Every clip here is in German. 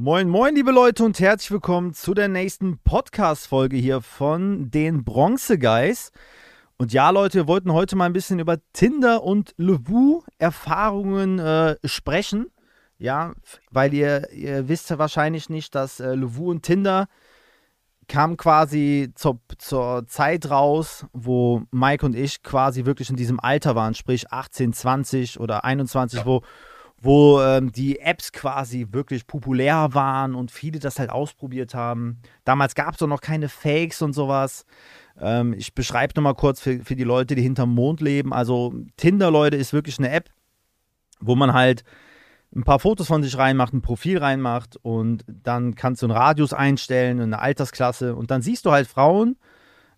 Moin, moin, liebe Leute und herzlich willkommen zu der nächsten Podcast-Folge hier von den Bronze Guys. Und ja, Leute, wir wollten heute mal ein bisschen über Tinder und Levu-Erfahrungen äh, sprechen. Ja, weil ihr, ihr wisst ja wahrscheinlich nicht, dass äh, Levu und Tinder kam quasi zur, zur Zeit raus, wo Mike und ich quasi wirklich in diesem Alter waren, sprich 18, 20 oder 21, ja. wo wo ähm, die Apps quasi wirklich populär waren und viele das halt ausprobiert haben. Damals gab es doch noch keine Fakes und sowas. Ähm, ich beschreibe nochmal kurz für, für die Leute, die hinterm Mond leben. Also Tinder, Leute, ist wirklich eine App, wo man halt ein paar Fotos von sich reinmacht, ein Profil reinmacht und dann kannst du einen Radius einstellen, eine Altersklasse und dann siehst du halt Frauen,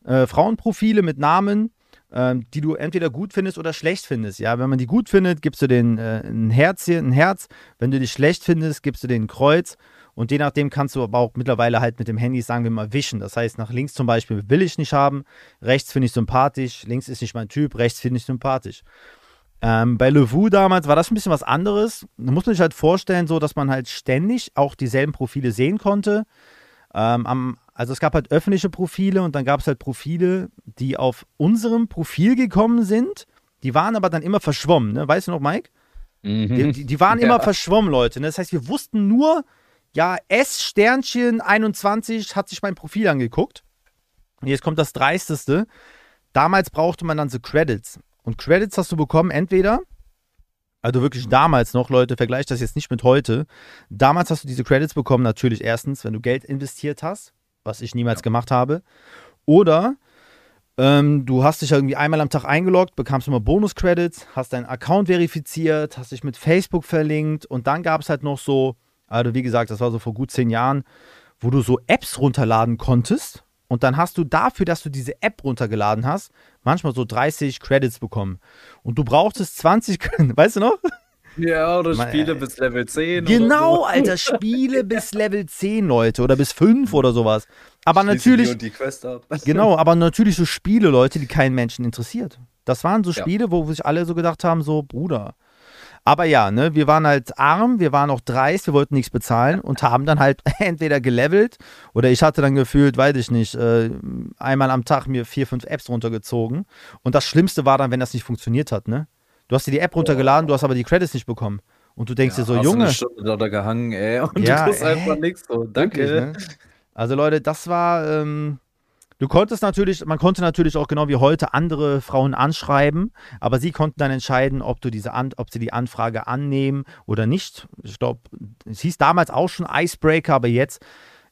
äh, Frauenprofile mit Namen ähm, die du entweder gut findest oder schlecht findest. Ja, wenn man die gut findet, gibst du den äh, ein Herz hier, ein Herz. Wenn du die schlecht findest, gibst du den ein Kreuz. Und je nachdem kannst du aber auch mittlerweile halt mit dem Handy, sagen wir mal, wischen. Das heißt, nach links zum Beispiel will ich nicht haben, rechts finde ich sympathisch, links ist nicht mein Typ, rechts finde ich sympathisch. Ähm, bei Levu damals war das ein bisschen was anderes. Da muss man sich halt vorstellen, so dass man halt ständig auch dieselben Profile sehen konnte. Ähm, am also es gab halt öffentliche Profile und dann gab es halt Profile, die auf unserem Profil gekommen sind. Die waren aber dann immer verschwommen, ne? Weißt du noch, Mike? Mhm. Die, die, die, waren ja. immer verschwommen, Leute. Ne? Das heißt, wir wussten nur, ja, S Sternchen 21 hat sich mein Profil angeguckt. Und jetzt kommt das Dreisteste. Damals brauchte man dann so Credits. Und Credits hast du bekommen entweder, also wirklich damals noch, Leute, vergleich das jetzt nicht mit heute. Damals hast du diese Credits bekommen, natürlich erstens, wenn du Geld investiert hast was ich niemals ja. gemacht habe. Oder ähm, du hast dich irgendwie einmal am Tag eingeloggt, bekamst immer Bonus-Credits, hast deinen Account verifiziert, hast dich mit Facebook verlinkt und dann gab es halt noch so, also wie gesagt, das war so vor gut zehn Jahren, wo du so Apps runterladen konntest und dann hast du dafür, dass du diese App runtergeladen hast, manchmal so 30 Credits bekommen. Und du brauchtest 20, weißt du noch? Ja, oder Spiele bis Level 10. Genau, so. Alter, Spiele bis Level 10, Leute. Oder bis 5 oder sowas. Aber Schließe natürlich. Die die. Genau, aber natürlich so Spiele, Leute, die keinen Menschen interessiert. Das waren so Spiele, ja. wo sich alle so gedacht haben: so, Bruder. Aber ja, ne, wir waren halt arm, wir waren auch dreist, wir wollten nichts bezahlen und haben dann halt entweder gelevelt oder ich hatte dann gefühlt, weiß ich nicht, äh, einmal am Tag mir vier, fünf Apps runtergezogen. Und das Schlimmste war dann, wenn das nicht funktioniert hat, ne? Du hast dir die App runtergeladen, du hast aber die Credits nicht bekommen. Und du denkst ja, dir so, hast Junge. Eine Stunde da gehangen, ey. Und ja, du tust einfach nichts so. Danke. Wirklich, ne? Also, Leute, das war. Ähm, du konntest natürlich, man konnte natürlich auch genau wie heute andere Frauen anschreiben, aber sie konnten dann entscheiden, ob du diese An ob sie die Anfrage annehmen oder nicht. Ich glaube, es hieß damals auch schon Icebreaker, aber jetzt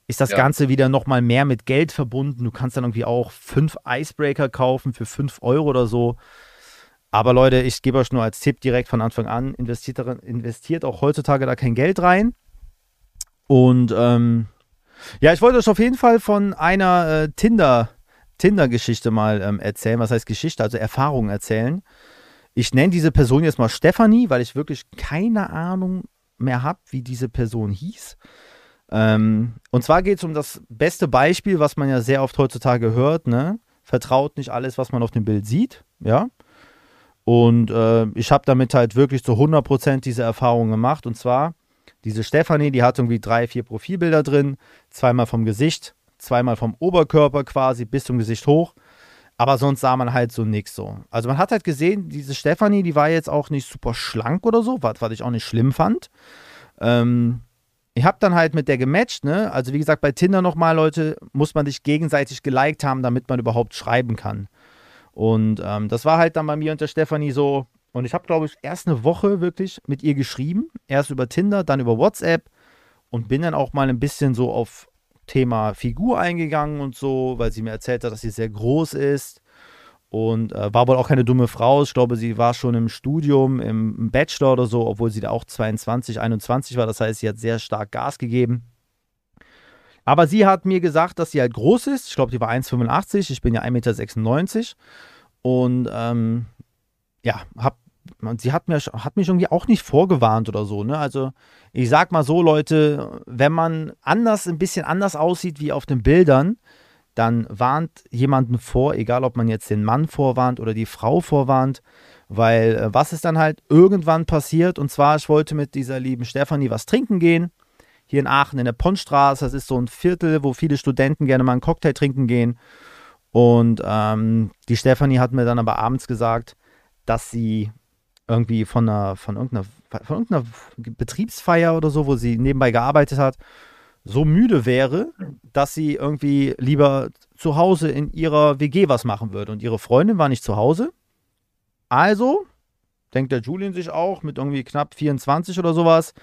ist das ja. Ganze wieder nochmal mehr mit Geld verbunden. Du kannst dann irgendwie auch fünf Icebreaker kaufen für fünf Euro oder so. Aber Leute, ich gebe euch nur als Tipp direkt von Anfang an, investiert, investiert auch heutzutage da kein Geld rein. Und ähm, ja, ich wollte euch auf jeden Fall von einer äh, Tinder, Tinder-Geschichte mal ähm, erzählen. Was heißt Geschichte? Also Erfahrungen erzählen. Ich nenne diese Person jetzt mal Stefanie, weil ich wirklich keine Ahnung mehr habe, wie diese Person hieß. Ähm, und zwar geht es um das beste Beispiel, was man ja sehr oft heutzutage hört. Ne? Vertraut nicht alles, was man auf dem Bild sieht. Ja. Und äh, ich habe damit halt wirklich zu 100% diese Erfahrung gemacht. Und zwar, diese Stefanie, die hat irgendwie drei, vier Profilbilder drin. Zweimal vom Gesicht, zweimal vom Oberkörper quasi bis zum Gesicht hoch. Aber sonst sah man halt so nichts so. Also man hat halt gesehen, diese Stefanie, die war jetzt auch nicht super schlank oder so, was, was ich auch nicht schlimm fand. Ähm, ich habe dann halt mit der gematcht, ne? Also wie gesagt, bei Tinder nochmal, Leute, muss man sich gegenseitig geliked haben, damit man überhaupt schreiben kann. Und ähm, das war halt dann bei mir und der Stefanie so. Und ich habe, glaube ich, erst eine Woche wirklich mit ihr geschrieben. Erst über Tinder, dann über WhatsApp. Und bin dann auch mal ein bisschen so auf Thema Figur eingegangen und so, weil sie mir erzählt hat, dass sie sehr groß ist. Und äh, war wohl auch keine dumme Frau. Ich glaube, sie war schon im Studium, im Bachelor oder so, obwohl sie da auch 22, 21 war. Das heißt, sie hat sehr stark Gas gegeben. Aber sie hat mir gesagt, dass sie halt groß ist. Ich glaube, die war 1,85. Ich bin ja 1,96 Meter. Und ähm, ja, hab, sie hat, mir, hat mich irgendwie auch nicht vorgewarnt oder so. Ne? Also ich sag mal so, Leute, wenn man anders, ein bisschen anders aussieht wie auf den Bildern, dann warnt jemanden vor, egal ob man jetzt den Mann vorwarnt oder die Frau vorwarnt. Weil äh, was ist dann halt irgendwann passiert? Und zwar, ich wollte mit dieser lieben Stefanie was trinken gehen hier in Aachen in der Pontstraße. Das ist so ein Viertel, wo viele Studenten gerne mal einen Cocktail trinken gehen. Und ähm, die Stefanie hat mir dann aber abends gesagt, dass sie irgendwie von einer, von irgendeiner, von irgendeiner Betriebsfeier oder so, wo sie nebenbei gearbeitet hat, so müde wäre, dass sie irgendwie lieber zu Hause in ihrer WG was machen würde. Und ihre Freundin war nicht zu Hause. Also denkt der Julian sich auch mit irgendwie knapp 24 oder sowas.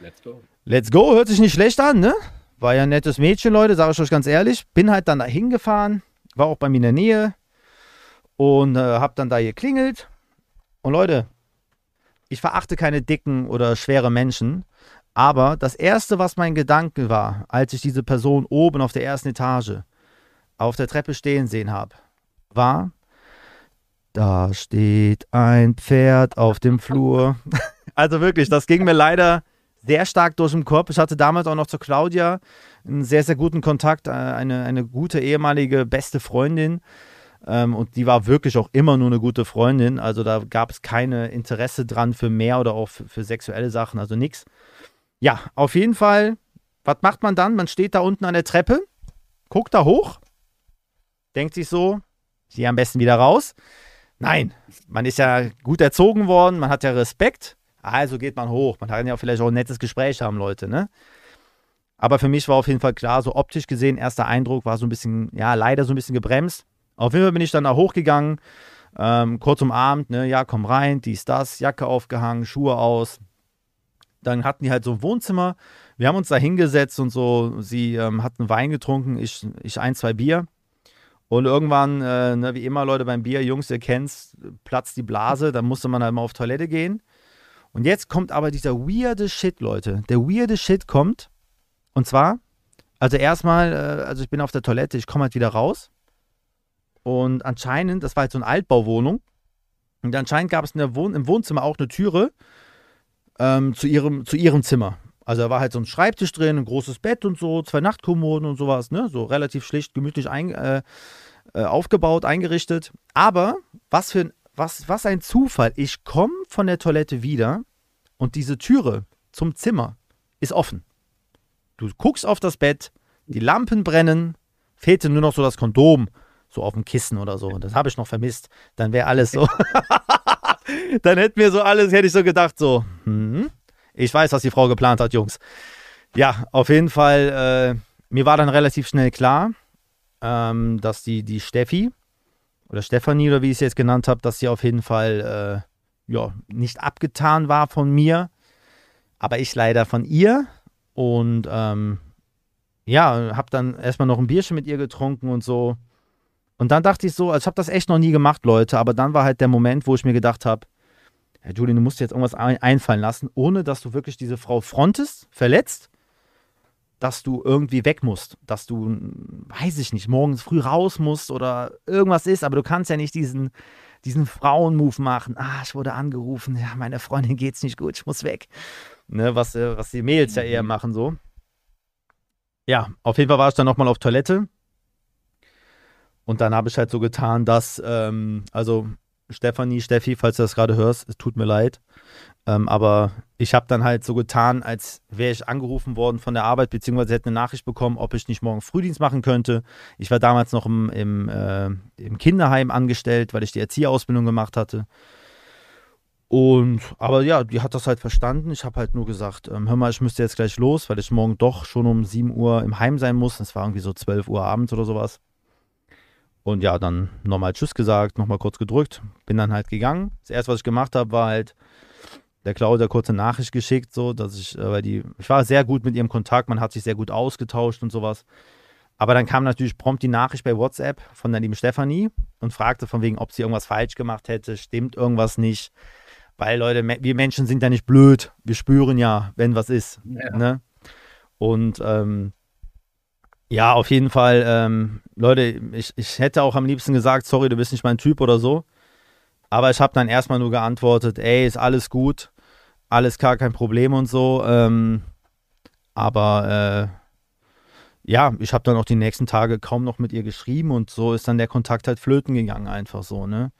Let's go. Let's go, hört sich nicht schlecht an, ne? War ja ein nettes Mädchen, Leute, sage ich euch ganz ehrlich. Bin halt dann da hingefahren, war auch bei mir in der Nähe und äh, hab dann da geklingelt. Und Leute, ich verachte keine dicken oder schwere Menschen, aber das erste, was mein Gedanke war, als ich diese Person oben auf der ersten Etage auf der Treppe stehen sehen habe, war, da steht ein Pferd auf dem Flur. also wirklich, das ging mir leider sehr stark durch den Kopf. Ich hatte damals auch noch zu Claudia einen sehr, sehr guten Kontakt, äh, eine, eine gute ehemalige beste Freundin. Ähm, und die war wirklich auch immer nur eine gute Freundin. Also da gab es keine Interesse dran für mehr oder auch für, für sexuelle Sachen, also nichts. Ja, auf jeden Fall, was macht man dann? Man steht da unten an der Treppe, guckt da hoch, denkt sich so, ich gehe am besten wieder raus. Nein, man ist ja gut erzogen worden, man hat ja Respekt, also geht man hoch. Man kann ja vielleicht auch ein nettes Gespräch haben, Leute, ne? Aber für mich war auf jeden Fall klar, so optisch gesehen, erster Eindruck war so ein bisschen, ja, leider so ein bisschen gebremst. Auf jeden Fall bin ich dann da hochgegangen, ähm, kurz umarmt, ne, ja, komm rein, dies, das, Jacke aufgehangen, Schuhe aus. Dann hatten die halt so ein Wohnzimmer. Wir haben uns da hingesetzt und so. Sie ähm, hatten Wein getrunken, ich, ich ein, zwei Bier. Und irgendwann, äh, ne, wie immer, Leute beim Bier, Jungs, ihr kennt's, platzt die Blase, dann musste man halt mal auf Toilette gehen. Und jetzt kommt aber dieser weirde Shit, Leute. Der weirde Shit kommt. Und zwar, also erstmal, äh, also ich bin auf der Toilette, ich komme halt wieder raus. Und anscheinend, das war jetzt so eine Altbauwohnung. Und anscheinend gab es Wohn im Wohnzimmer auch eine Türe ähm, zu, ihrem, zu ihrem Zimmer. Also da war halt so ein Schreibtisch drin, ein großes Bett und so, zwei Nachtkommoden und sowas, ne? So relativ schlicht, gemütlich ein, äh, äh, aufgebaut, eingerichtet. Aber was für ein, was, was ein Zufall. Ich komme von der Toilette wieder und diese Türe zum Zimmer ist offen. Du guckst auf das Bett, die Lampen brennen, fehlte nur noch so das Kondom, so auf dem Kissen oder so. Das habe ich noch vermisst. Dann wäre alles so. Dann hätten wir so alles, hätte ich so gedacht, so, hm, ich weiß, was die Frau geplant hat, Jungs. Ja, auf jeden Fall, äh, mir war dann relativ schnell klar, ähm, dass die, die Steffi oder Stefanie oder wie ich es jetzt genannt habe, dass sie auf jeden Fall äh, ja, nicht abgetan war von mir, aber ich leider von ihr. Und ähm, ja, habe dann erstmal noch ein Bierchen mit ihr getrunken und so. Und dann dachte ich so, also ich habe das echt noch nie gemacht, Leute, aber dann war halt der Moment, wo ich mir gedacht habe, Herr Julian, du musst dir jetzt irgendwas einfallen lassen, ohne dass du wirklich diese Frau frontest, verletzt, dass du irgendwie weg musst, dass du, weiß ich nicht, morgens früh raus musst oder irgendwas ist, aber du kannst ja nicht diesen, diesen Frauenmove machen. Ah, ich wurde angerufen, ja, meine Freundin geht's nicht gut, ich muss weg. Ne, was, äh, was die Mails ja eher mhm. machen so. Ja, auf jeden Fall war ich dann nochmal auf Toilette. Und dann habe ich halt so getan, dass, ähm, also Stefanie, Steffi, falls du das gerade hörst, es tut mir leid. Ähm, aber ich habe dann halt so getan, als wäre ich angerufen worden von der Arbeit, beziehungsweise hätte eine Nachricht bekommen, ob ich nicht morgen Frühdienst machen könnte. Ich war damals noch im, im, äh, im Kinderheim angestellt, weil ich die Erzieherausbildung gemacht hatte. Und, aber ja, die hat das halt verstanden. Ich habe halt nur gesagt, ähm, hör mal, ich müsste jetzt gleich los, weil ich morgen doch schon um 7 Uhr im Heim sein muss. Es war irgendwie so 12 Uhr abends oder sowas. Und ja, dann nochmal Tschüss gesagt, nochmal kurz gedrückt, bin dann halt gegangen. Das erste, was ich gemacht habe, war halt der Claudia kurze Nachricht geschickt, so, dass ich, äh, weil die, ich war sehr gut mit ihrem Kontakt, man hat sich sehr gut ausgetauscht und sowas. Aber dann kam natürlich prompt die Nachricht bei WhatsApp von der lieben Stefanie und fragte von wegen, ob sie irgendwas falsch gemacht hätte, stimmt irgendwas nicht. Weil, Leute, wir Menschen sind ja nicht blöd. Wir spüren ja, wenn was ist. Ja. Ne? Und ähm, ja, auf jeden Fall. Ähm, Leute, ich, ich hätte auch am liebsten gesagt, sorry, du bist nicht mein Typ oder so. Aber ich habe dann erstmal nur geantwortet, ey, ist alles gut, alles gar kein Problem und so. Ähm, aber ja, ich habe dann auch die nächsten Tage kaum noch mit ihr geschrieben und so ist dann der Kontakt halt flöten gegangen, einfach so, ne?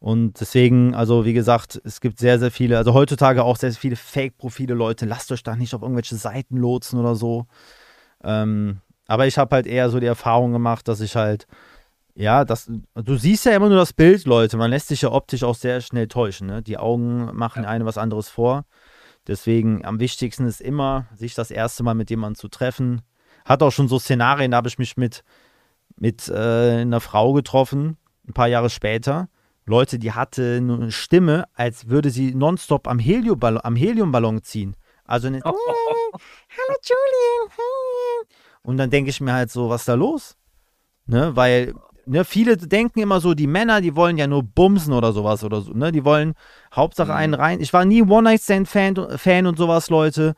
Und deswegen, also wie gesagt, es gibt sehr, sehr viele, also heutzutage auch sehr, sehr viele Fake-Profile, Leute. Lasst euch da nicht auf irgendwelche Seiten lotsen oder so. Ähm, aber ich habe halt eher so die Erfahrung gemacht, dass ich halt, ja, das, du siehst ja immer nur das Bild, Leute. Man lässt sich ja optisch auch sehr schnell täuschen. Ne? Die Augen machen ja. einem was anderes vor. Deswegen am wichtigsten ist immer, sich das erste Mal mit jemandem zu treffen. Hat auch schon so Szenarien, da habe ich mich mit, mit äh, einer Frau getroffen, ein paar Jahre später. Leute, die hatte eine Stimme, als würde sie nonstop am, Helioball am Heliumballon ziehen. Also eine, oh. Hallo Julian. Und dann denke ich mir halt so, was ist da los? Ne, weil ne, viele denken immer so, die Männer, die wollen ja nur bumsen oder sowas oder so, ne? Die wollen Hauptsache mhm. einen rein. Ich war nie One-Night-Stand-Fan Fan und sowas, Leute.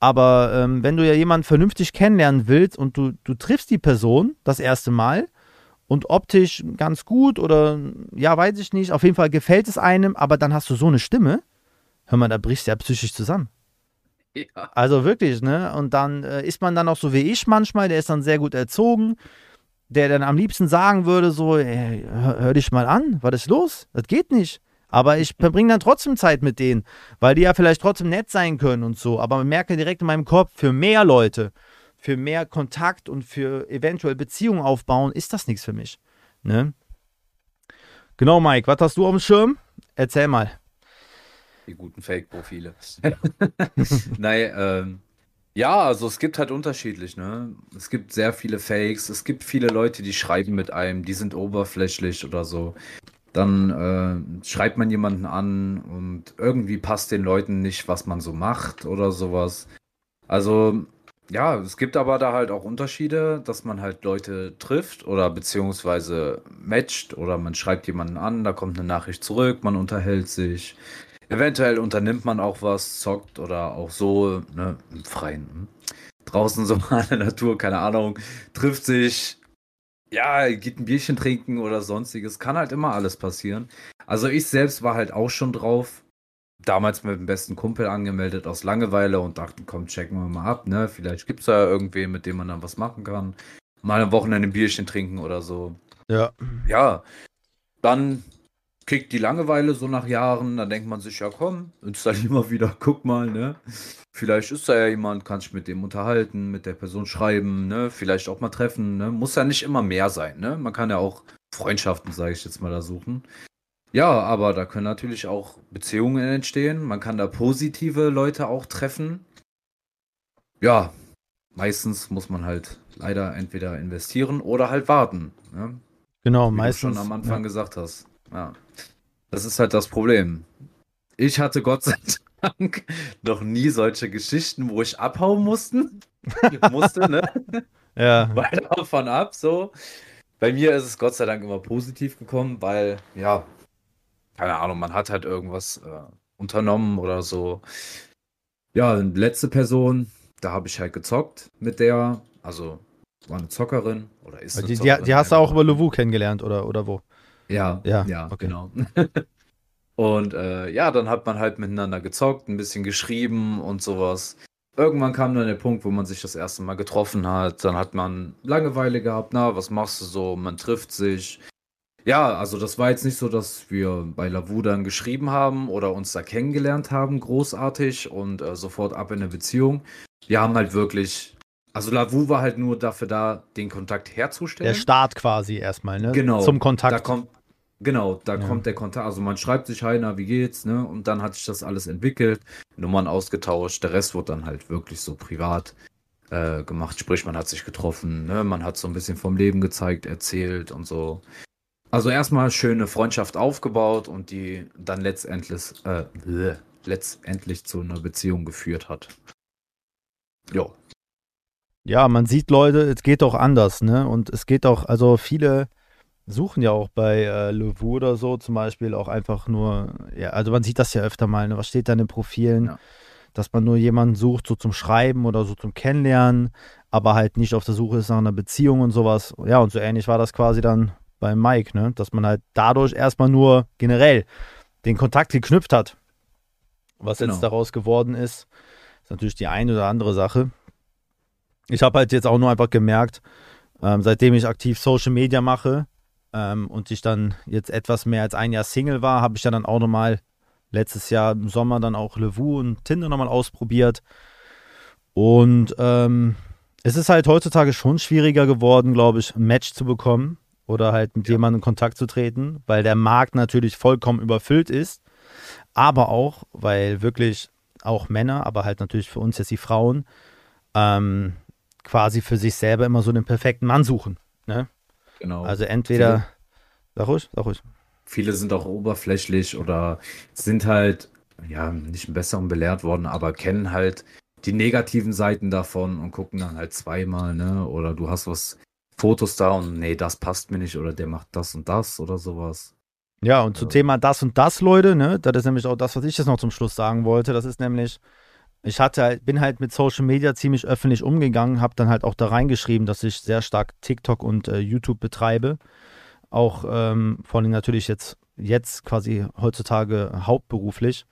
Aber ähm, wenn du ja jemanden vernünftig kennenlernen willst und du, du triffst die Person das erste Mal und optisch ganz gut oder ja, weiß ich nicht, auf jeden Fall gefällt es einem, aber dann hast du so eine Stimme, hör mal, da brichst du ja psychisch zusammen. Ja. Also wirklich, ne? Und dann äh, ist man dann auch so wie ich manchmal, der ist dann sehr gut erzogen, der dann am liebsten sagen würde, so, ey, hör, dich mal an, was ist los? Das geht nicht. Aber ich verbringe dann trotzdem Zeit mit denen, weil die ja vielleicht trotzdem nett sein können und so. Aber merke direkt in meinem Kopf, für mehr Leute, für mehr Kontakt und für eventuell Beziehungen aufbauen, ist das nichts für mich. Ne? Genau, Mike, was hast du auf dem Schirm? Erzähl mal. Die guten Fake-Profile. Nein, ähm, ja, also es gibt halt unterschiedlich, ne? Es gibt sehr viele Fakes, es gibt viele Leute, die schreiben mit einem, die sind oberflächlich oder so. Dann äh, schreibt man jemanden an und irgendwie passt den Leuten nicht, was man so macht oder sowas. Also ja, es gibt aber da halt auch Unterschiede, dass man halt Leute trifft oder beziehungsweise matcht oder man schreibt jemanden an, da kommt eine Nachricht zurück, man unterhält sich. Eventuell unternimmt man auch was, zockt oder auch so, ne, im Freien. Hm. Draußen so mal in der Natur, keine Ahnung, trifft sich, ja, geht ein Bierchen trinken oder sonstiges. Kann halt immer alles passieren. Also ich selbst war halt auch schon drauf, damals mit dem besten Kumpel angemeldet aus Langeweile und dachten, komm, checken wir mal ab, ne? Vielleicht gibt es da irgendwen, mit dem man dann was machen kann. Mal am Wochenende ein Bierchen trinken oder so. Ja. Ja. Dann kickt die Langeweile so nach Jahren, dann denkt man sich, ja komm, installier mal wieder, guck mal, ne? Vielleicht ist da ja jemand, kann ich mit dem unterhalten, mit der Person schreiben, ne? Vielleicht auch mal treffen, ne? Muss ja nicht immer mehr sein, ne? Man kann ja auch Freundschaften, sage ich jetzt mal, da suchen. Ja, aber da können natürlich auch Beziehungen entstehen. Man kann da positive Leute auch treffen. Ja, meistens muss man halt leider entweder investieren oder halt warten. Ne? Genau, Wie meistens. Du schon am Anfang ja. gesagt hast. Ja. Das ist halt das Problem. Ich hatte Gott sei Dank noch nie solche Geschichten, wo ich abhauen mussten. musste, ne? Ja. Weiter davon ab, so. Bei mir ist es Gott sei Dank immer positiv gekommen, weil, ja, keine Ahnung, man hat halt irgendwas äh, unternommen oder so. Ja, letzte Person, da habe ich halt gezockt mit der, also war eine Zockerin oder ist die, die, die, hast du auch über Levu kennengelernt oder, oder wo? Ja, ja, ja okay. genau. und äh, ja, dann hat man halt miteinander gezockt, ein bisschen geschrieben und sowas. Irgendwann kam dann der Punkt, wo man sich das erste Mal getroffen hat. Dann hat man Langeweile gehabt, na, was machst du so? Man trifft sich. Ja, also das war jetzt nicht so, dass wir bei Lavu dann geschrieben haben oder uns da kennengelernt haben, großartig und äh, sofort ab in eine Beziehung. Wir haben halt wirklich, also Lavu war halt nur dafür da, den Kontakt herzustellen. Der Start quasi erstmal, ne? Genau. Zum Kontakt. Da kommt, genau, da ja. kommt der Kontakt. Also man schreibt sich, hi, na, wie geht's, ne? Und dann hat sich das alles entwickelt, Nummern ausgetauscht. Der Rest wurde dann halt wirklich so privat äh, gemacht. Sprich, man hat sich getroffen, ne? Man hat so ein bisschen vom Leben gezeigt, erzählt und so. Also erstmal schöne Freundschaft aufgebaut und die dann letztendlich, äh, letztendlich zu einer Beziehung geführt hat. Jo. Ja, man sieht Leute, es geht auch anders, ne? Und es geht auch, also viele suchen ja auch bei äh, Levu oder so zum Beispiel auch einfach nur, ja, also man sieht das ja öfter mal, ne? Was steht da in den Profilen? Ja. Dass man nur jemanden sucht, so zum Schreiben oder so zum Kennenlernen, aber halt nicht auf der Suche ist nach einer Beziehung und sowas. Ja, und so ähnlich war das quasi dann bei Mike, ne? Dass man halt dadurch erstmal nur generell den Kontakt geknüpft hat. Was genau. jetzt daraus geworden ist, ist natürlich die eine oder andere Sache. Ich habe halt jetzt auch nur einfach gemerkt, ähm, seitdem ich aktiv Social Media mache ähm, und ich dann jetzt etwas mehr als ein Jahr Single war, habe ich ja dann auch nochmal letztes Jahr im Sommer dann auch Levu und Tinder nochmal ausprobiert. Und ähm, es ist halt heutzutage schon schwieriger geworden, glaube ich, ein Match zu bekommen oder halt mit ja. jemandem in Kontakt zu treten, weil der Markt natürlich vollkommen überfüllt ist. Aber auch, weil wirklich auch Männer, aber halt natürlich für uns jetzt die Frauen, ähm, quasi für sich selber immer so einen perfekten Mann suchen. Ne? Genau. Also entweder. Sag ruhig, sag ruhig. Viele sind auch oberflächlich oder sind halt, ja, nicht besser und belehrt worden, aber kennen halt die negativen Seiten davon und gucken dann halt zweimal, ne? Oder du hast was Fotos da und nee, das passt mir nicht oder der macht das und das oder sowas. Ja, und ja. zum Thema das und das, Leute, ne? Das ist nämlich auch das, was ich jetzt noch zum Schluss sagen wollte. Das ist nämlich, ich hatte halt, bin halt mit Social Media ziemlich öffentlich umgegangen, habe dann halt auch da reingeschrieben, dass ich sehr stark TikTok und äh, YouTube betreibe. Auch ähm, vor allem natürlich jetzt, jetzt quasi heutzutage hauptberuflich.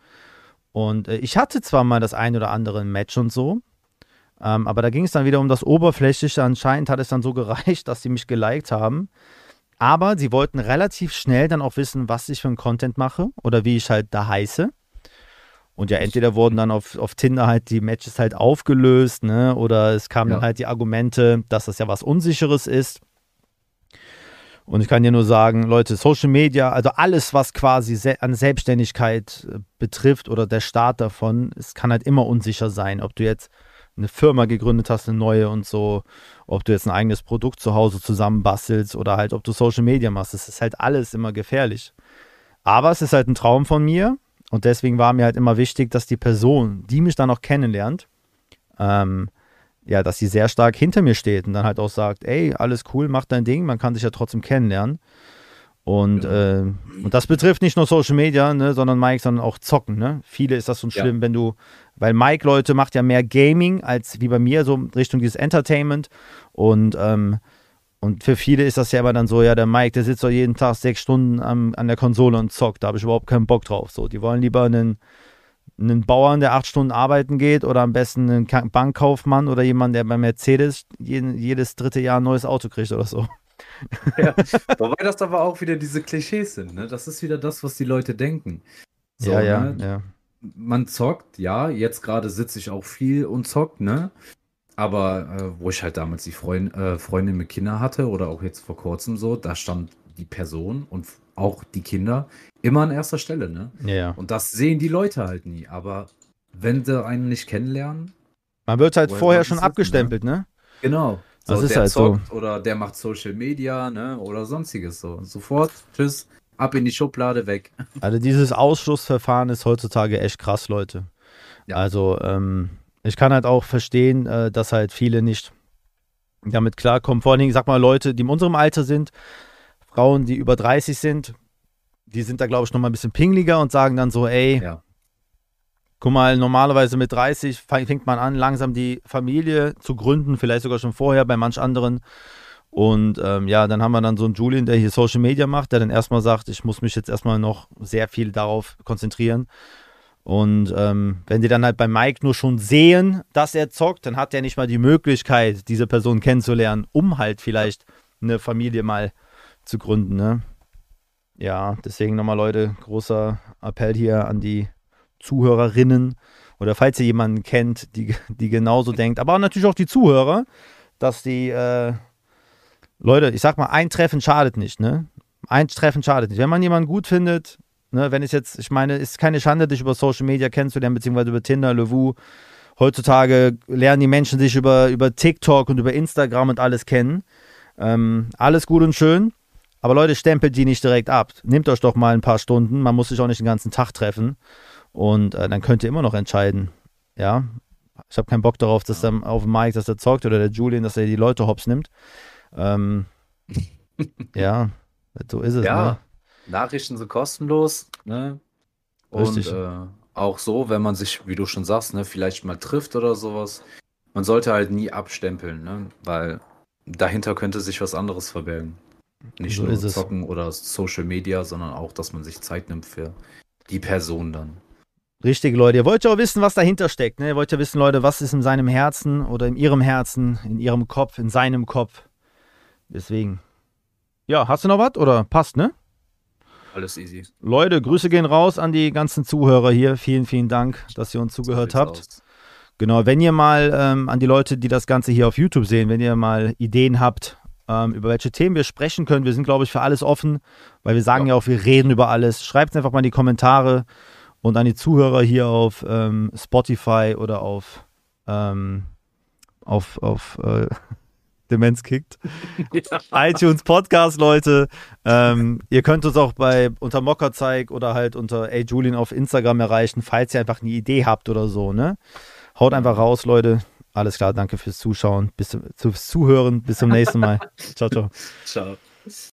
Und äh, ich hatte zwar mal das ein oder andere Match und so, ähm, aber da ging es dann wieder um das Oberflächliche. Anscheinend hat es dann so gereicht, dass sie mich geliked haben. Aber sie wollten relativ schnell dann auch wissen, was ich für einen Content mache oder wie ich halt da heiße. Und ja, entweder wurden dann auf, auf Tinder halt die Matches halt aufgelöst, ne? Oder es kamen ja. dann halt die Argumente, dass das ja was Unsicheres ist. Und ich kann dir nur sagen, Leute, Social Media, also alles, was quasi se an Selbstständigkeit äh, betrifft oder der Start davon, es kann halt immer unsicher sein, ob du jetzt eine Firma gegründet hast, eine neue und so, ob du jetzt ein eigenes Produkt zu Hause zusammenbastelst oder halt, ob du Social Media machst. Es ist halt alles immer gefährlich. Aber es ist halt ein Traum von mir und deswegen war mir halt immer wichtig, dass die Person, die mich dann auch kennenlernt, ähm, ja, dass sie sehr stark hinter mir steht und dann halt auch sagt, ey, alles cool, mach dein Ding, man kann sich ja trotzdem kennenlernen. Und, ja. äh, und das betrifft nicht nur Social Media, ne, sondern Mike, sondern auch Zocken. Ne? Viele ist das so schlimm, ja. wenn du, weil Mike, Leute, macht ja mehr Gaming als wie bei mir, so Richtung dieses Entertainment. Und, ähm, und für viele ist das ja immer dann so, ja, der Mike, der sitzt doch jeden Tag sechs Stunden am, an der Konsole und zockt. Da habe ich überhaupt keinen Bock drauf. So, die wollen lieber einen, einen Bauern, der acht Stunden arbeiten geht, oder am besten einen Bankkaufmann oder jemand, der bei Mercedes jeden, jedes dritte Jahr ein neues Auto kriegt oder so. Ja, wobei das aber auch wieder diese Klischees sind, ne? Das ist wieder das, was die Leute denken. So, ja, ja, ne? ja. Man zockt, ja, jetzt gerade sitze ich auch viel und zockt, ne? Aber äh, wo ich halt damals die Freund, äh, Freundin mit Kindern hatte oder auch jetzt vor kurzem so, da stand die Person und auch die Kinder immer an erster Stelle, ne? Ja. Und das sehen die Leute halt nie. Aber wenn sie einen nicht kennenlernen. Man wird halt vorher schon abgestempelt, ne? ne? Genau. So, das ist halt so. Oder der macht Social Media, ne? Oder sonstiges so. Sofort, tschüss, ab in die Schublade weg. Also dieses Ausschlussverfahren ist heutzutage echt krass, Leute. Ja. Also, ähm, ich kann halt auch verstehen, äh, dass halt viele nicht damit klarkommen. Vor allen Dingen, sag mal, Leute, die in unserem Alter sind, Frauen, die über 30 sind, die sind da, glaube ich, nochmal ein bisschen pingliger und sagen dann so, ey, ja. Guck mal, normalerweise mit 30 fängt man an, langsam die Familie zu gründen, vielleicht sogar schon vorher bei manch anderen. Und ähm, ja, dann haben wir dann so einen Julian, der hier Social Media macht, der dann erstmal sagt, ich muss mich jetzt erstmal noch sehr viel darauf konzentrieren. Und ähm, wenn die dann halt bei Mike nur schon sehen, dass er zockt, dann hat er nicht mal die Möglichkeit, diese Person kennenzulernen, um halt vielleicht eine Familie mal zu gründen. Ne? Ja, deswegen nochmal Leute, großer Appell hier an die Zuhörerinnen oder falls ihr jemanden kennt, die, die genauso denkt, aber natürlich auch die Zuhörer, dass die äh, Leute, ich sag mal, ein Treffen schadet nicht, ne? Ein Treffen schadet nicht. Wenn man jemanden gut findet, ne, wenn es jetzt, ich meine, ist keine Schande, dich über Social Media kennenzulernen, beziehungsweise über Tinder, Levu. Heutzutage lernen die Menschen sich über, über TikTok und über Instagram und alles kennen. Ähm, alles gut und schön. Aber Leute, stempelt die nicht direkt ab. Nehmt euch doch mal ein paar Stunden. Man muss sich auch nicht den ganzen Tag treffen. Und äh, dann könnt ihr immer noch entscheiden. Ja, ich habe keinen Bock darauf, dass dann auf Mike, dass er zockt oder der Julian, dass er die Leute hops nimmt. Ähm, ja, so ist es. Ja, ne? Nachrichten sind kostenlos. Ne? Und äh, auch so, wenn man sich, wie du schon sagst, ne, vielleicht mal trifft oder sowas. Man sollte halt nie abstempeln, ne? weil dahinter könnte sich was anderes verbergen. Nicht so nur zocken oder Social Media, sondern auch, dass man sich Zeit nimmt für die Person dann. Richtig, Leute. Ihr wollt ja auch wissen, was dahinter steckt. Ne? Ihr wollt ja wissen, Leute, was ist in seinem Herzen oder in ihrem Herzen, in ihrem Kopf, in seinem Kopf. Deswegen. Ja, hast du noch was oder passt, ne? Alles easy. Leute, Grüße gehen raus an die ganzen Zuhörer hier. Vielen, vielen Dank, dass ihr uns zugehört So habt. aus. Genau, wenn ihr mal ähm, an die Leute, die das Ganze hier auf YouTube sehen, wenn ihr mal Ideen habt, ähm, über welche Themen wir sprechen können, wir sind, glaube ich, für alles offen, weil wir sagen ja, Ja. auch, wir reden über alles. Schreibt es einfach mal in die Kommentare und an die Zuhörer hier auf ähm, Spotify oder auf, ähm, auf, auf äh, Demenz kickt. iTunes Podcast, Leute. Ähm, ihr könnt uns auch bei unter Mockerzeig oder halt unter Ey Julian auf Instagram erreichen, falls ihr einfach eine Idee habt oder so, ne? Haut einfach raus, Leute. Alles klar, danke fürs Zuschauen, bis zum, fürs Zuhören. Bis zum nächsten Mal. ciao, ciao. Ciao.